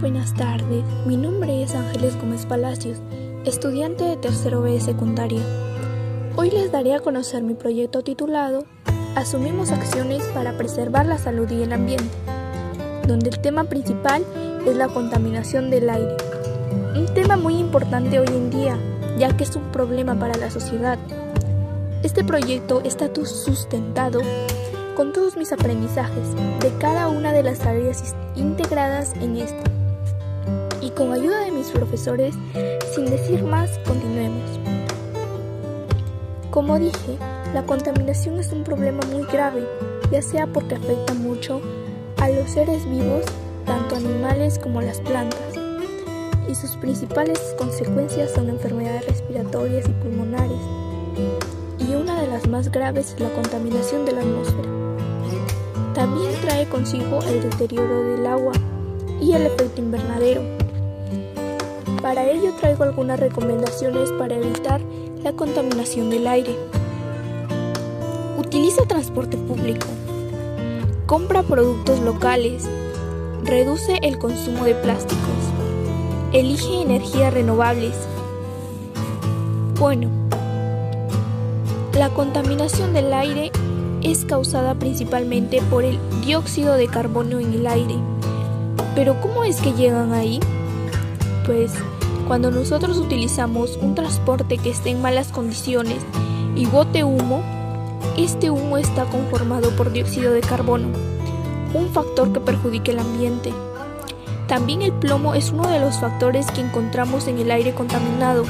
Buenas tardes, mi nombre es Ángeles Gómez Palacios, estudiante de tercero B de secundaria. Hoy les daré a conocer mi proyecto titulado Asumimos acciones para preservar la salud y el ambiente, donde el tema principal es la contaminación del aire. Un tema muy importante hoy en día, ya que es un problema para la sociedad. Este proyecto está sustentado con todos mis aprendizajes de cada una de las áreas integradas en esto. Con ayuda de mis profesores, sin decir más, continuemos. Como dije, la contaminación es un problema muy grave, ya sea porque afecta mucho a los seres vivos, tanto animales como las plantas, y sus principales consecuencias son enfermedades respiratorias y pulmonares, y una de las más graves es la contaminación de la atmósfera. También trae consigo el deterioro del agua y el efecto invernadero. Para ello traigo algunas recomendaciones para evitar la contaminación del aire. Utiliza transporte público. Compra productos locales. Reduce el consumo de plásticos. Elige energías renovables. Bueno, la contaminación del aire es causada principalmente por el dióxido de carbono en el aire. Pero ¿cómo es que llegan ahí? Pues cuando nosotros utilizamos un transporte que esté en malas condiciones y bote humo, este humo está conformado por dióxido de carbono, un factor que perjudica el ambiente. También el plomo es uno de los factores que encontramos en el aire contaminado.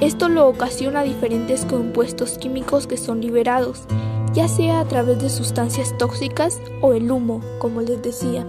Esto lo ocasiona diferentes compuestos químicos que son liberados ya sea a través de sustancias tóxicas o el humo, como les decía.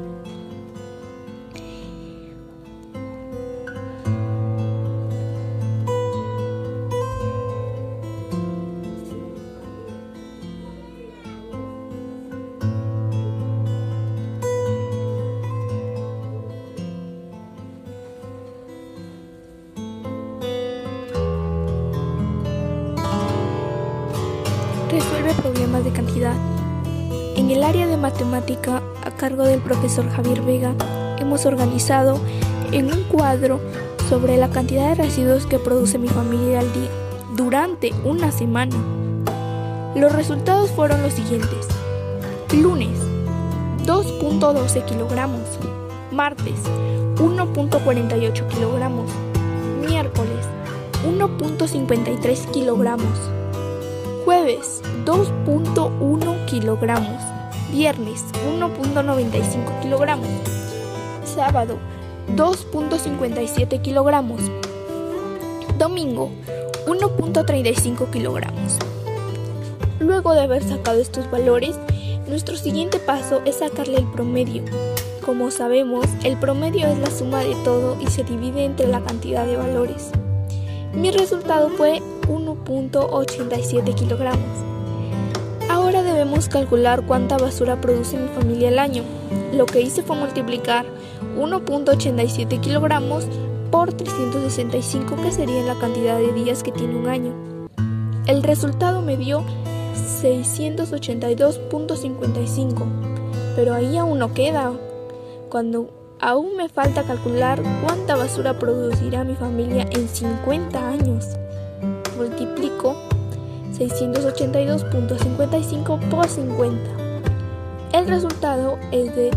Resuelve problemas de cantidad. En el área de matemática, a cargo del profesor Javier Vega, hemos organizado en un cuadro sobre la cantidad de residuos que produce mi familia al día durante una semana. Los resultados fueron los siguientes. Lunes, 2.12 kilogramos. Martes, 1.48 kilogramos. Miércoles, 1.53 kilogramos. Jueves 2.1 kilogramos. Viernes 1.95 kilogramos. Sábado 2.57 kilogramos. Domingo 1.35 kilogramos. Luego de haber sacado estos valores, nuestro siguiente paso es sacarle el promedio. Como sabemos, el promedio es la suma de todo y se divide entre la cantidad de valores. Mi resultado fue 1.87 kilogramos. Ahora debemos calcular cuánta basura produce mi familia al año. Lo que hice fue multiplicar 1.87 kilogramos por 365, que sería la cantidad de días que tiene un año. El resultado me dio 682.55, pero ahí aún no queda. Cuando aún me falta calcular cuánta basura producirá mi familia en 50 años multiplico 682.55 por 50. El resultado es de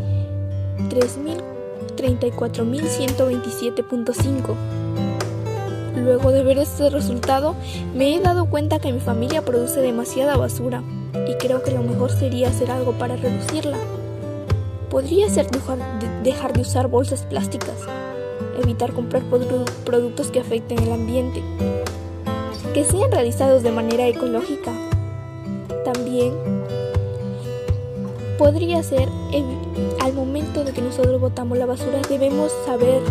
34.127.5. Luego de ver este resultado, me he dado cuenta que mi familia produce demasiada basura y creo que lo mejor sería hacer algo para reducirla. Podría ser dejar de usar bolsas plásticas, evitar comprar productos que afecten el ambiente, que sean realizados de manera ecológica. También podría ser al momento de que nosotros botamos la basura debemos saber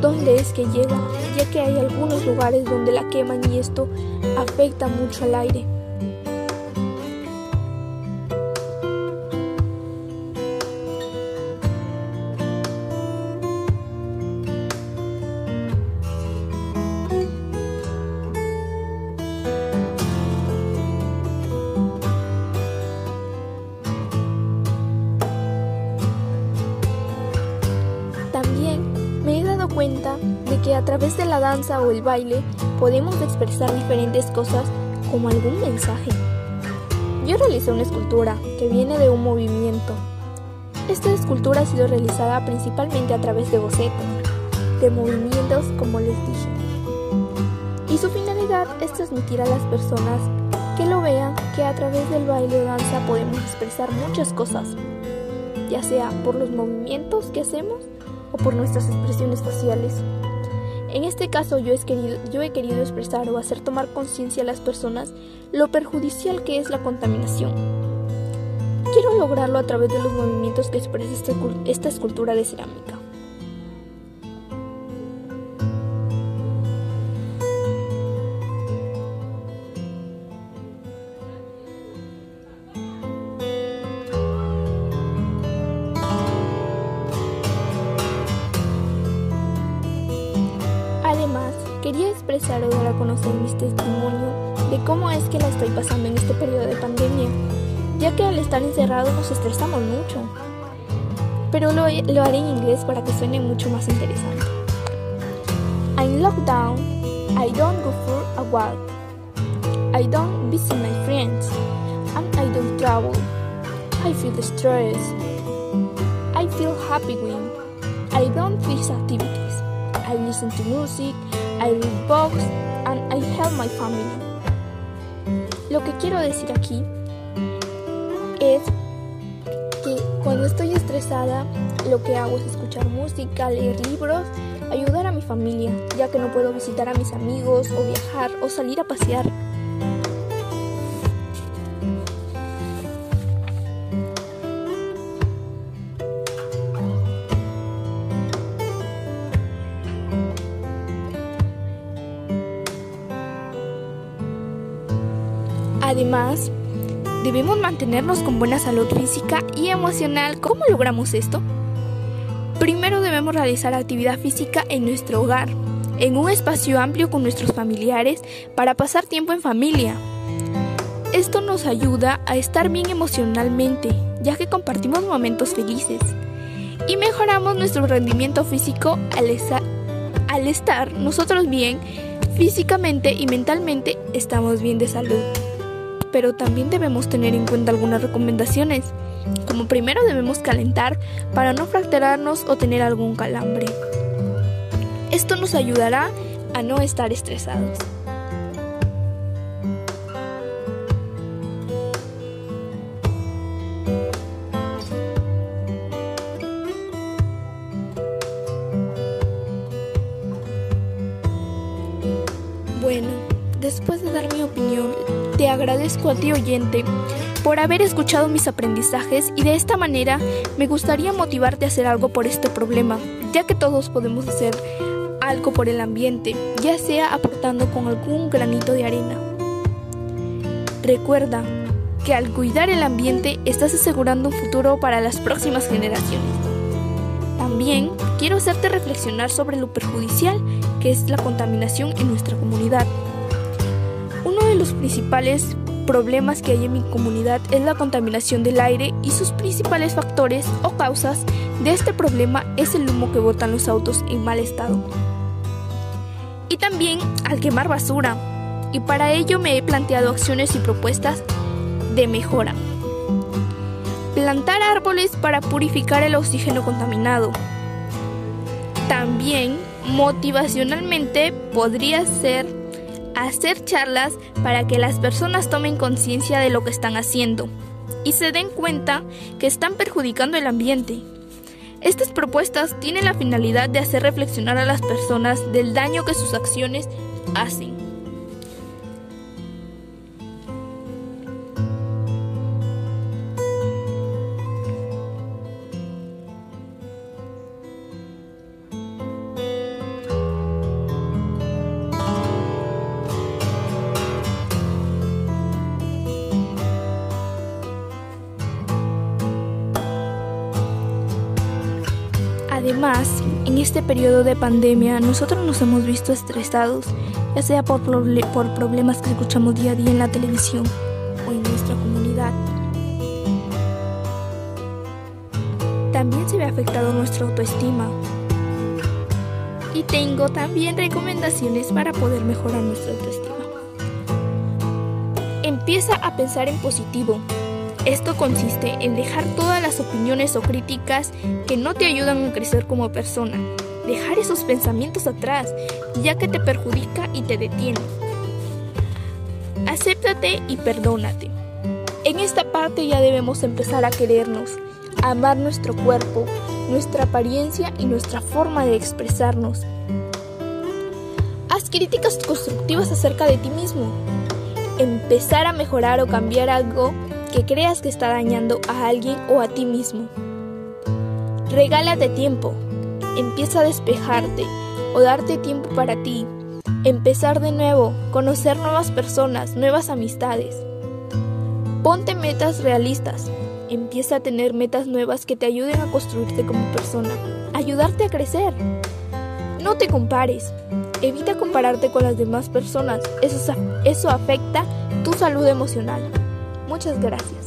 dónde es que llega, ya que hay algunos lugares donde la queman y esto afecta mucho al aire. De que a través de la danza o el baile podemos expresar diferentes cosas como algún mensaje. Yo realicé una escultura que viene de un movimiento. Esta escultura ha sido realizada principalmente a través de bocetos, de movimientos como les dije. Y su finalidad es transmitir a las personas que lo vean que a través del baile o danza podemos expresar muchas cosas, ya sea por los movimientos que hacemos o por nuestras expresiones faciales. En este caso yo he, querido, yo he querido expresar o hacer tomar conciencia a las personas lo perjudicial que es la contaminación. Quiero lograrlo a través de los movimientos que expresa esta escultura de cerámica. O dar a conocer mis testimonios de cómo es que la estoy pasando en este periodo de pandemia, ya que al estar encerrados nos estresamos mucho. Pero lo, lo haré en inglés para que suene mucho más interesante. I'm locked down. I don't go for a walk. I don't visit my friends. And I don't travel. I feel stressed. I feel happy when I don't face activities. I listen to music. I read books and I help my family. Lo que quiero decir aquí es que cuando estoy estresada, lo que hago es escuchar música, leer libros, ayudar a mi familia, ya que no puedo visitar a mis amigos o viajar o salir a pasear. Además, debemos mantenernos con buena salud física y emocional. ¿Cómo logramos esto? Primero debemos realizar actividad física en nuestro hogar, en un espacio amplio con nuestros familiares para pasar tiempo en familia. Esto nos ayuda a estar bien emocionalmente, ya que compartimos momentos felices y mejoramos nuestro rendimiento físico al, al estar nosotros bien físicamente y mentalmente estamos bien de salud pero también debemos tener en cuenta algunas recomendaciones, como primero debemos calentar para no fracturarnos o tener algún calambre. Esto nos ayudará a no estar estresados. Bueno, después de dar mi opinión, te agradezco a ti oyente por haber escuchado mis aprendizajes y de esta manera me gustaría motivarte a hacer algo por este problema, ya que todos podemos hacer algo por el ambiente, ya sea aportando con algún granito de arena. Recuerda que al cuidar el ambiente estás asegurando un futuro para las próximas generaciones. También quiero hacerte reflexionar sobre lo perjudicial que es la contaminación en nuestra comunidad los principales problemas que hay en mi comunidad es la contaminación del aire y sus principales factores o causas de este problema es el humo que botan los autos en mal estado. Y también al quemar basura. Y para ello me he planteado acciones y propuestas de mejora. Plantar árboles para purificar el oxígeno contaminado. También motivacionalmente podría ser hacer charlas para que las personas tomen conciencia de lo que están haciendo y se den cuenta que están perjudicando el ambiente. Estas propuestas tienen la finalidad de hacer reflexionar a las personas del daño que sus acciones hacen. En este periodo de pandemia nosotros nos hemos visto estresados, ya sea por, por problemas que escuchamos día a día en la televisión o en nuestra comunidad. También se ve afectado nuestra autoestima. y tengo también recomendaciones para poder mejorar nuestra autoestima. Empieza a pensar en positivo. Esto consiste en dejar todas las opiniones o críticas que no te ayudan a crecer como persona. Dejar esos pensamientos atrás, ya que te perjudica y te detiene. Acéptate y perdónate. En esta parte ya debemos empezar a querernos, a amar nuestro cuerpo, nuestra apariencia y nuestra forma de expresarnos. Haz críticas constructivas acerca de ti mismo. Empezar a mejorar o cambiar algo que creas que está dañando a alguien o a ti mismo. Regálate tiempo. Empieza a despejarte o darte tiempo para ti. Empezar de nuevo, conocer nuevas personas, nuevas amistades. Ponte metas realistas. Empieza a tener metas nuevas que te ayuden a construirte como persona, ayudarte a crecer. No te compares. Evita compararte con las demás personas. Eso, eso afecta tu salud emocional. Muchas gracias.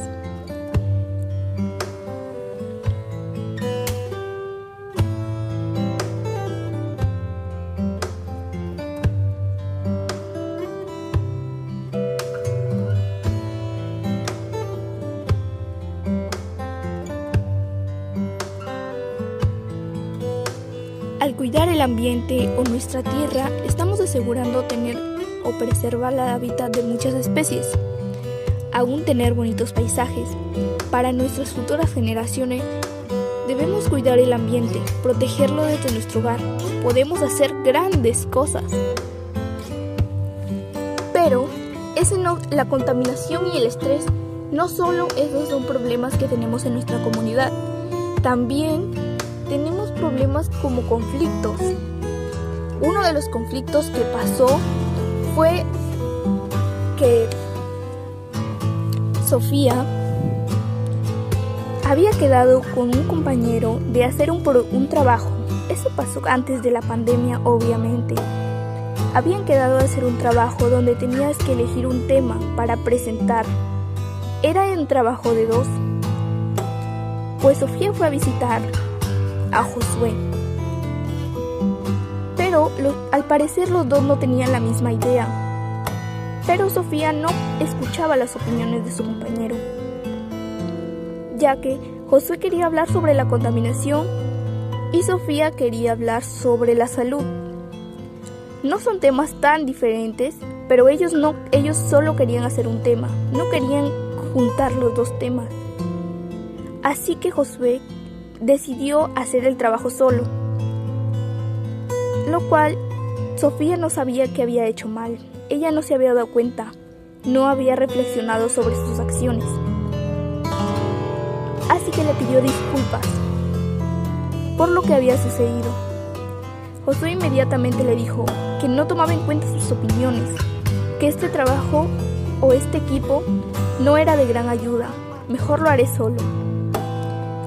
Al cuidar el ambiente o nuestra tierra, estamos asegurando tener o preservar la hábitat de muchas especies. Aún tener bonitos paisajes. Para nuestras futuras generaciones, debemos cuidar el ambiente, protegerlo desde nuestro hogar. Podemos hacer grandes cosas. Pero ese la contaminación y el estrés no solo esos son problemas que tenemos en nuestra comunidad, también tenemos problemas como conflictos. Uno de los conflictos que pasó fue que Sofía había quedado con un compañero de hacer un, trabajo. Eso pasó antes de la pandemia, obviamente. Habían quedado a hacer un trabajo donde tenías que elegir un tema para presentar. Era un trabajo de dos. Pues Sofía fue a visitar a Josué. Pero al parecer los dos no tenían la misma idea. Pero Sofía no escuchaba las opiniones de su compañero, ya que Josué quería hablar sobre la contaminación y Sofía quería hablar sobre la salud. No son temas tan diferentes, pero ellos no ellos solo querían hacer un tema, no querían juntar los dos temas. Así que Josué decidió hacer el trabajo solo, lo cual Sofía no sabía que había hecho mal. Ella no se había dado cuenta, no había reflexionado sobre sus acciones. Así que le pidió disculpas por lo que había sucedido. Josué inmediatamente le dijo que no tomaba en cuenta sus opiniones, que este trabajo o este equipo no era de gran ayuda, mejor lo haré solo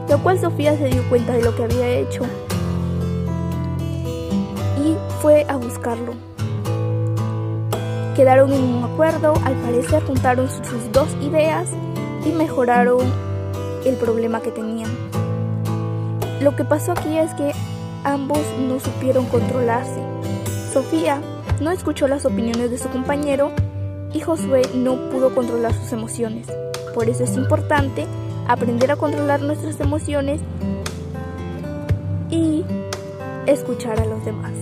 lo cual Sofía se dio cuenta de lo que había hecho fue a buscarlo. Quedaron en un acuerdo, al parecer juntaron sus dos ideas y mejoraron el problema que tenían. Lo que pasó aquí es que ambos no supieron controlarse. Sofía no escuchó las opiniones de su compañero y Josué no pudo controlar sus emociones. Por eso es importante aprender a controlar nuestras emociones y escuchar a los demás.